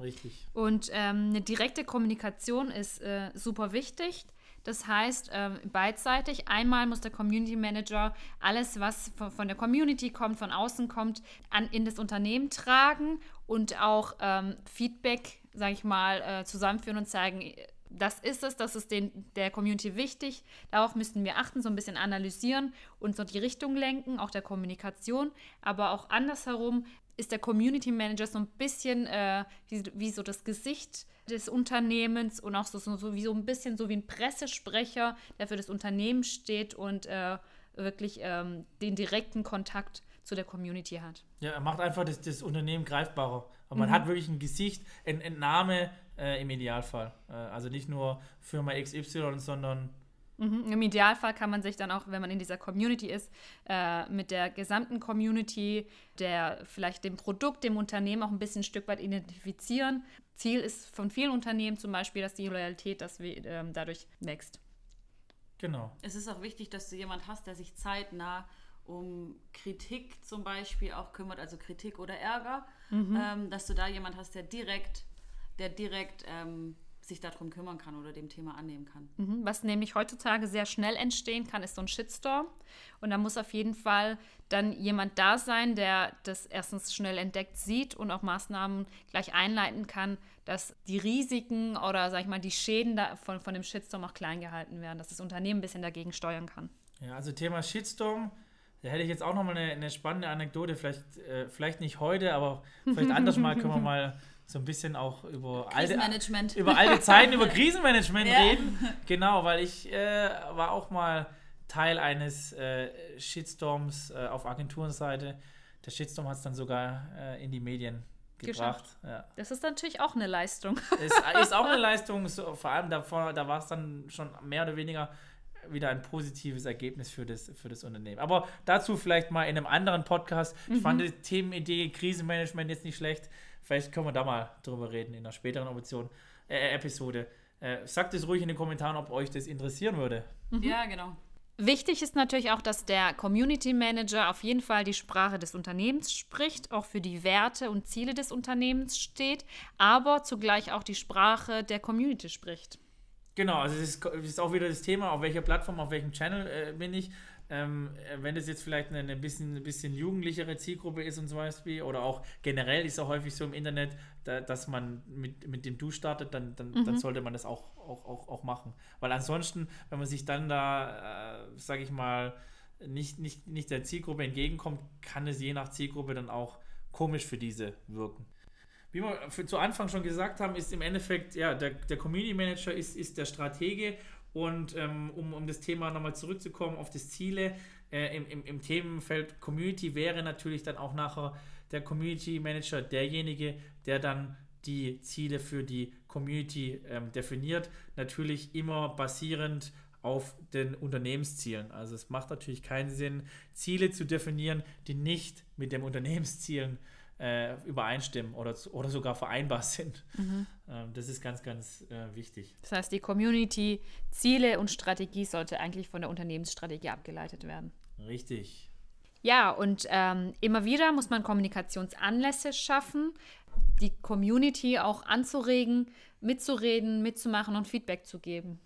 Richtig. Und ähm, eine direkte Kommunikation ist äh, super wichtig. Das heißt, ähm, beidseitig. Einmal muss der Community Manager alles, was von, von der Community kommt, von außen kommt, an, in das Unternehmen tragen und auch ähm, Feedback, sage ich mal, äh, zusammenführen und zeigen, äh, das ist es, das ist den, der Community wichtig. Darauf müssten wir achten, so ein bisschen analysieren und so die Richtung lenken, auch der Kommunikation. Aber auch andersherum ist der Community Manager so ein bisschen äh, wie, wie so das Gesicht des Unternehmens und auch so, so, wie so ein bisschen so wie ein Pressesprecher, der für das Unternehmen steht und äh, wirklich ähm, den direkten Kontakt zu der Community hat. Ja, er macht einfach das, das Unternehmen greifbarer. Aber man hat wirklich ein Gesicht, ein, ein Name äh, im Idealfall. Äh, also nicht nur Firma XY, sondern Mhm. Im Idealfall kann man sich dann auch, wenn man in dieser Community ist, äh, mit der gesamten Community, der vielleicht dem Produkt, dem Unternehmen auch ein bisschen ein Stück weit identifizieren. Ziel ist von vielen Unternehmen zum Beispiel, dass die Loyalität dass wir, ähm, dadurch wächst. genau. Es ist auch wichtig, dass du jemand hast, der sich zeitnah um Kritik zum Beispiel auch kümmert, also Kritik oder Ärger, ähm, dass du da jemand hast, der direkt, der direkt ähm, sich darum kümmern kann oder dem Thema annehmen kann. Mhm. Was nämlich heutzutage sehr schnell entstehen kann, ist so ein Shitstorm. Und da muss auf jeden Fall dann jemand da sein, der das erstens schnell entdeckt sieht und auch Maßnahmen gleich einleiten kann, dass die Risiken oder, sag ich mal, die Schäden von, von dem Shitstorm auch klein gehalten werden, dass das Unternehmen ein bisschen dagegen steuern kann. Ja, also Thema Shitstorm, da hätte ich jetzt auch nochmal eine, eine spannende Anekdote, vielleicht, äh, vielleicht nicht heute, aber vielleicht anders mal können wir mal so ein bisschen auch über alte, über alte Zeiten, über Krisenmanagement Ja. reden. Genau, weil ich äh, war auch mal Teil eines äh, Shitstorms äh, auf Agenturenseite. Der Shitstorm hat es dann sogar äh, in die Medien gebracht. Ja. Das ist natürlich auch eine Leistung. Ist, ist auch eine Leistung, so, vor allem davor, da war es dann schon mehr oder weniger wieder ein positives Ergebnis für das, für das Unternehmen. Aber dazu vielleicht mal in einem anderen Podcast. Ich fand die Themenidee Krisenmanagement jetzt nicht schlecht. Vielleicht können wir da mal drüber reden in einer späteren Option, äh, Episode. Äh, sagt es ruhig in den Kommentaren, ob euch das interessieren würde. Ja, genau. Wichtig ist natürlich auch, dass der Community Manager auf jeden Fall die Sprache des Unternehmens spricht, auch für die Werte und Ziele des Unternehmens steht, aber zugleich auch die Sprache der Community spricht. Genau, also das ist, ist auch wieder das Thema, auf welcher Plattform, auf welchem Channel äh, bin ich. Ähm, äh, wenn das jetzt vielleicht eine, eine bisschen, ein bisschen jugendlichere Zielgruppe ist und zum Beispiel, oder auch generell ist auch häufig so im Internet, da, dass man mit, mit dem Du startet, dann, dann, dann sollte man das auch, auch, auch, auch machen. Weil ansonsten, wenn man sich dann da, äh, sage ich mal, nicht, nicht, nicht der Zielgruppe entgegenkommt, kann es je nach Zielgruppe dann auch komisch für diese wirken. Wie wir für, zu Anfang schon gesagt haben, ist im Endeffekt, ja, der, der Community Manager ist, ist der Stratege und ähm, um, um das Thema nochmal zurückzukommen auf das Ziele, äh, im, im, im Themenfeld Community wäre natürlich dann auch nachher der Community Manager derjenige, der dann die Ziele für die Community ähm, definiert. Natürlich immer basierend auf den Unternehmenszielen. Also es macht natürlich keinen Sinn, Ziele zu definieren, die nicht mit den Unternehmenszielen äh, übereinstimmen oder, oder sogar vereinbar sind. Ähm, das ist ganz, ganz äh, wichtig. Das heißt, die Community, Ziele und Strategie sollte eigentlich von der Unternehmensstrategie abgeleitet werden. Richtig. Ja, und ähm, immer wieder muss man Kommunikationsanlässe schaffen, die Community auch anzuregen, mitzureden, mitzumachen und Feedback zu geben.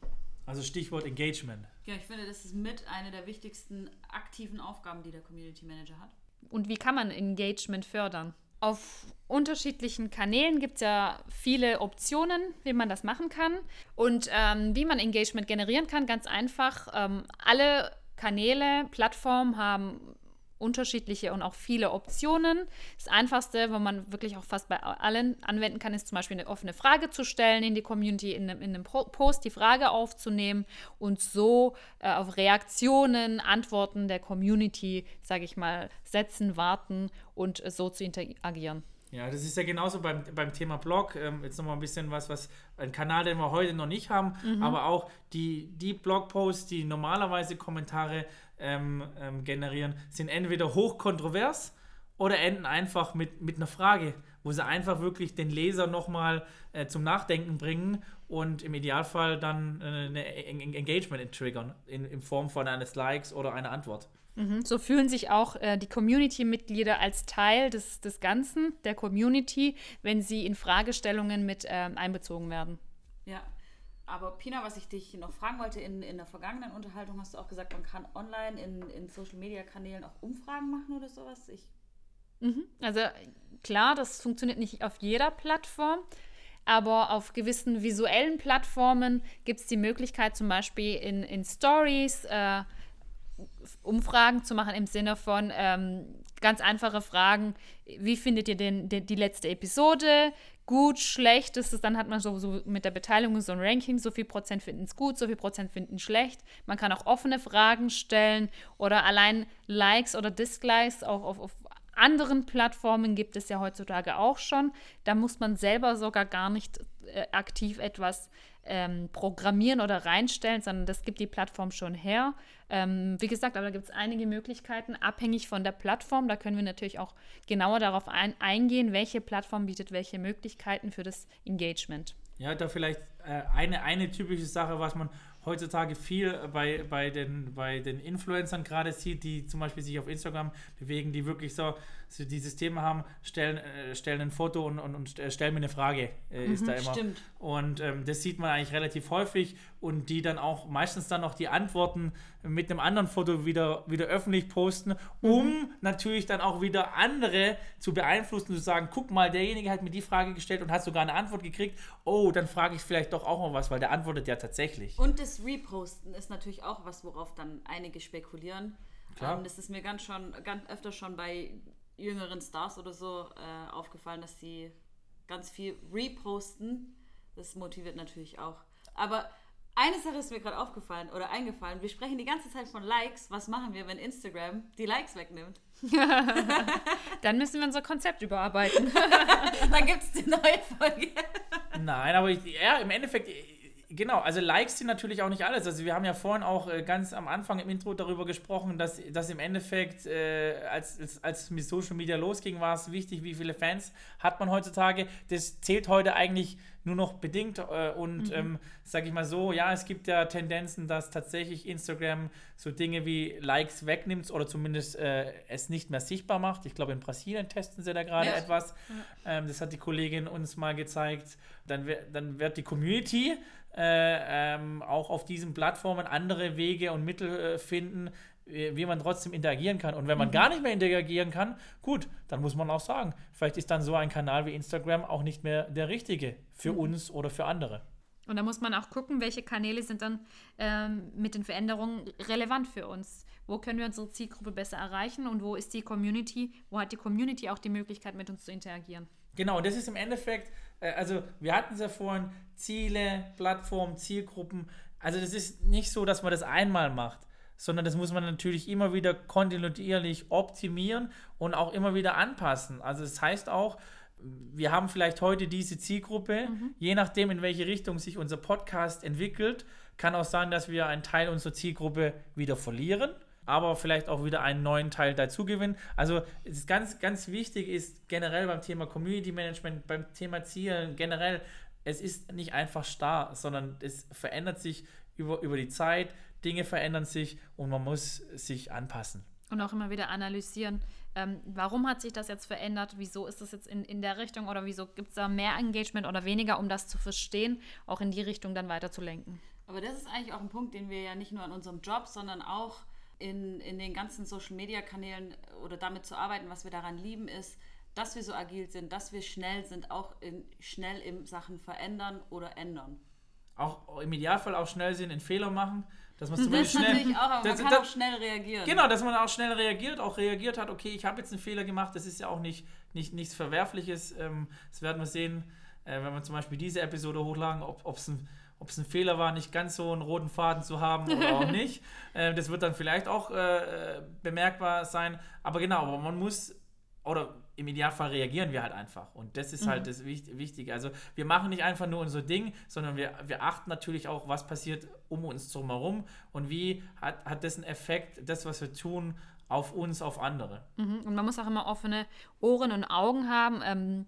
Also Stichwort Engagement. Ja, ich finde, das ist mit eine der wichtigsten aktiven Aufgaben, die der Community Manager hat. Und wie kann man Engagement fördern? Auf unterschiedlichen Kanälen gibt es ja viele Optionen, wie man das machen kann. Und ähm, wie man Engagement generieren kann, ganz einfach. Ähm, alle Kanäle, Plattformen haben unterschiedliche und auch viele Optionen. Das Einfachste, wo man wirklich auch fast bei allen anwenden kann, ist zum Beispiel eine offene Frage zu stellen in die Community, in einem, in einem Post die Frage aufzunehmen und so äh, auf Reaktionen, Antworten der Community, sage ich mal, setzen, warten und äh, so zu interagieren. Ja, das ist ja genauso beim, beim Thema Blog. Ähm, jetzt nochmal ein bisschen was, was ein Kanal, den wir heute noch nicht haben, aber auch die, die Blogposts, die normalerweise Kommentare ähm, ähm, generieren, sind entweder hochkontrovers oder enden einfach mit, mit einer Frage, wo sie einfach wirklich den Leser nochmal äh, zum Nachdenken bringen und im Idealfall dann äh, eine Engagement triggern in, in Form von eines Likes oder einer Antwort. Mhm. So fühlen sich auch äh, die Community-Mitglieder als Teil des, des Ganzen, der Community, wenn sie in Fragestellungen mit ähm, einbezogen werden. Ja, aber Pina, was ich dich noch fragen wollte, in, in der vergangenen Unterhaltung hast du auch gesagt, man kann online in, in Social-Media-Kanälen auch Umfragen machen oder sowas. Ich mhm. Also klar, das funktioniert nicht auf jeder Plattform, aber auf gewissen visuellen Plattformen gibt es die Möglichkeit, zum Beispiel in, in Stories äh, Umfragen zu machen im Sinne von ähm, ganz einfache Fragen. Wie findet ihr denn die, die letzte Episode? Gut, schlecht ist es, dann hat man so, so mit der Beteiligung so ein Ranking, so viel Prozent finden es gut, so viel Prozent finden es schlecht. Man kann auch offene Fragen stellen oder allein Likes oder Dislikes auch auf, auf anderen Plattformen gibt es ja heutzutage auch schon. Da muss man selber sogar gar nicht äh, aktiv etwas ähm, programmieren oder reinstellen, sondern das gibt die Plattform schon her. Ähm, wie gesagt, aber da gibt es einige Möglichkeiten, abhängig von der Plattform. Da können wir natürlich auch genauer darauf ein, eingehen, welche Plattform bietet welche Möglichkeiten für das Engagement. Ja, da vielleicht äh, eine, eine typische Sache, was man heutzutage viel bei, bei, den, bei den Influencern gerade sieht, die zum Beispiel sich auf Instagram bewegen, die wirklich so, so dieses Thema haben, stellen, äh, stellen ein Foto und, und, und äh, stellen mir eine Frage, äh, mhm, ist da immer. Stimmt. Und ähm, das sieht man eigentlich relativ häufig und die dann auch meistens dann auch die Antworten mit einem anderen Foto wieder, wieder öffentlich posten, um mhm. natürlich dann auch wieder andere zu beeinflussen, zu sagen, guck mal, derjenige hat mir die Frage gestellt und hat sogar eine Antwort gekriegt, oh, dann frage ich vielleicht doch auch mal was, weil der antwortet ja tatsächlich. Und das Reposten ist natürlich auch was, worauf dann einige spekulieren. Klar. Ähm, das ist mir ganz schon, ganz öfter schon bei jüngeren Stars oder so äh, aufgefallen, dass sie ganz viel reposten. Das motiviert natürlich auch. Aber eine Sache ist mir gerade aufgefallen oder eingefallen. Wir sprechen die ganze Zeit von Likes. Was machen wir, wenn Instagram die Likes wegnimmt? Dann müssen wir unser Konzept überarbeiten. Dann gibt es die neue Folge. Nein, aber ich, ja, im Endeffekt, Genau, also Likes sind natürlich auch nicht alles. Also wir haben ja vorhin auch äh, ganz am Anfang im Intro darüber gesprochen, dass, dass im Endeffekt, äh, als, als, als mit Social Media losging, war es wichtig, wie viele Fans hat man heutzutage. Das zählt heute eigentlich nur noch bedingt. Äh, und mhm. ähm, sage ich mal so, ja, es gibt ja Tendenzen, dass tatsächlich Instagram so Dinge wie Likes wegnimmt oder zumindest äh, es nicht mehr sichtbar macht. Ich glaube, in Brasilien testen sie da gerade ja. etwas. Ja. Ähm, das hat die Kollegin uns mal gezeigt. Dann, dann wird die Community äh, ähm, auch auf diesen Plattformen andere Wege und Mittel äh, finden, wie, wie man trotzdem interagieren kann. Und wenn man mhm. gar nicht mehr interagieren kann, gut, dann muss man auch sagen, vielleicht ist dann so ein Kanal wie Instagram auch nicht mehr der richtige für mhm. uns oder für andere. Und da muss man auch gucken, welche Kanäle sind dann ähm, mit den Veränderungen relevant für uns. Wo können wir unsere Zielgruppe besser erreichen und wo ist die Community, wo hat die Community auch die Möglichkeit, mit uns zu interagieren? Genau, das ist im Endeffekt also wir hatten es ja vorhin, Ziele, Plattformen, Zielgruppen. Also das ist nicht so, dass man das einmal macht, sondern das muss man natürlich immer wieder kontinuierlich optimieren und auch immer wieder anpassen. Also das heißt auch, wir haben vielleicht heute diese Zielgruppe, mhm. je nachdem, in welche Richtung sich unser Podcast entwickelt, kann auch sein, dass wir einen Teil unserer Zielgruppe wieder verlieren aber vielleicht auch wieder einen neuen Teil dazugewinnen. Also es ist ganz, ganz wichtig ist generell beim Thema Community Management, beim Thema Zielen, generell, es ist nicht einfach starr, sondern es verändert sich über, über die Zeit, Dinge verändern sich und man muss sich anpassen. Und auch immer wieder analysieren, ähm, warum hat sich das jetzt verändert, wieso ist das jetzt in, in der Richtung oder wieso gibt es da mehr Engagement oder weniger, um das zu verstehen, auch in die Richtung dann weiter zu lenken. Aber das ist eigentlich auch ein Punkt, den wir ja nicht nur an unserem Job, sondern auch in, in den ganzen Social-Media-Kanälen oder damit zu arbeiten, was wir daran lieben, ist, dass wir so agil sind, dass wir schnell sind, auch in, schnell in Sachen verändern oder ändern. Auch im Idealfall auch schnell sind, in Fehler machen, dass man zum das Beispiel schnell, natürlich auch, aber das, man kann das, auch schnell reagieren. Genau, dass man auch schnell reagiert, auch reagiert hat, okay, ich habe jetzt einen Fehler gemacht, das ist ja auch nicht, nicht nichts Verwerfliches. Ähm, das werden wir sehen, äh, wenn wir zum Beispiel diese Episode hochladen, ob es ein ob es ein Fehler war, nicht ganz so einen roten Faden zu haben oder auch nicht. Äh, das wird dann vielleicht auch äh, bemerkbar sein. Aber genau, aber man muss, oder im Idealfall reagieren wir halt einfach. Und das ist halt das Wicht- Wichtige. Also wir machen nicht einfach nur unser Ding, sondern wir, wir achten natürlich auch, was passiert um uns drumherum und wie hat, hat das einen Effekt, das, was wir tun, auf uns, auf andere. Mhm. Und man muss auch immer offene Ohren und Augen haben. Ähm,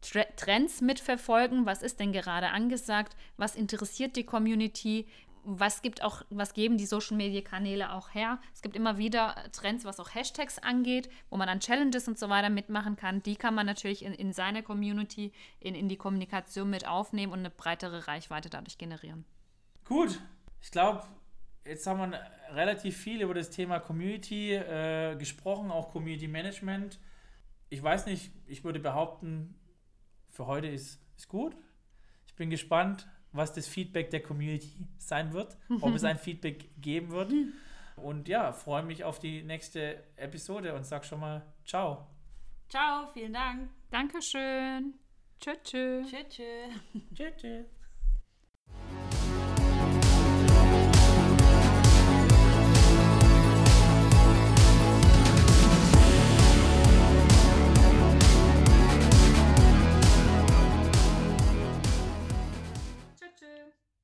Trends mitverfolgen, was ist denn gerade angesagt, was interessiert die Community, was gibt auch, was geben die Social Media Kanäle auch her. Es gibt immer wieder Trends, was auch Hashtags angeht, wo man dann Challenges und so weiter mitmachen kann. Die kann man natürlich in, in seiner Community, in, in die Kommunikation mit aufnehmen und eine breitere Reichweite dadurch generieren. Gut, ich glaube, jetzt haben wir relativ viel über das Thema Community äh, gesprochen, auch Community Management. Ich weiß nicht, ich würde behaupten, für heute ist, ist gut. Ich bin gespannt, was das Feedback der Community sein wird, ob es ein Feedback geben wird. Und ja, freue mich auf die nächste Episode und sag schon mal ciao. Ciao, vielen Dank. Dankeschön. Tschö, tschö. Tschüss, tschüss. Tschüss. tschüss.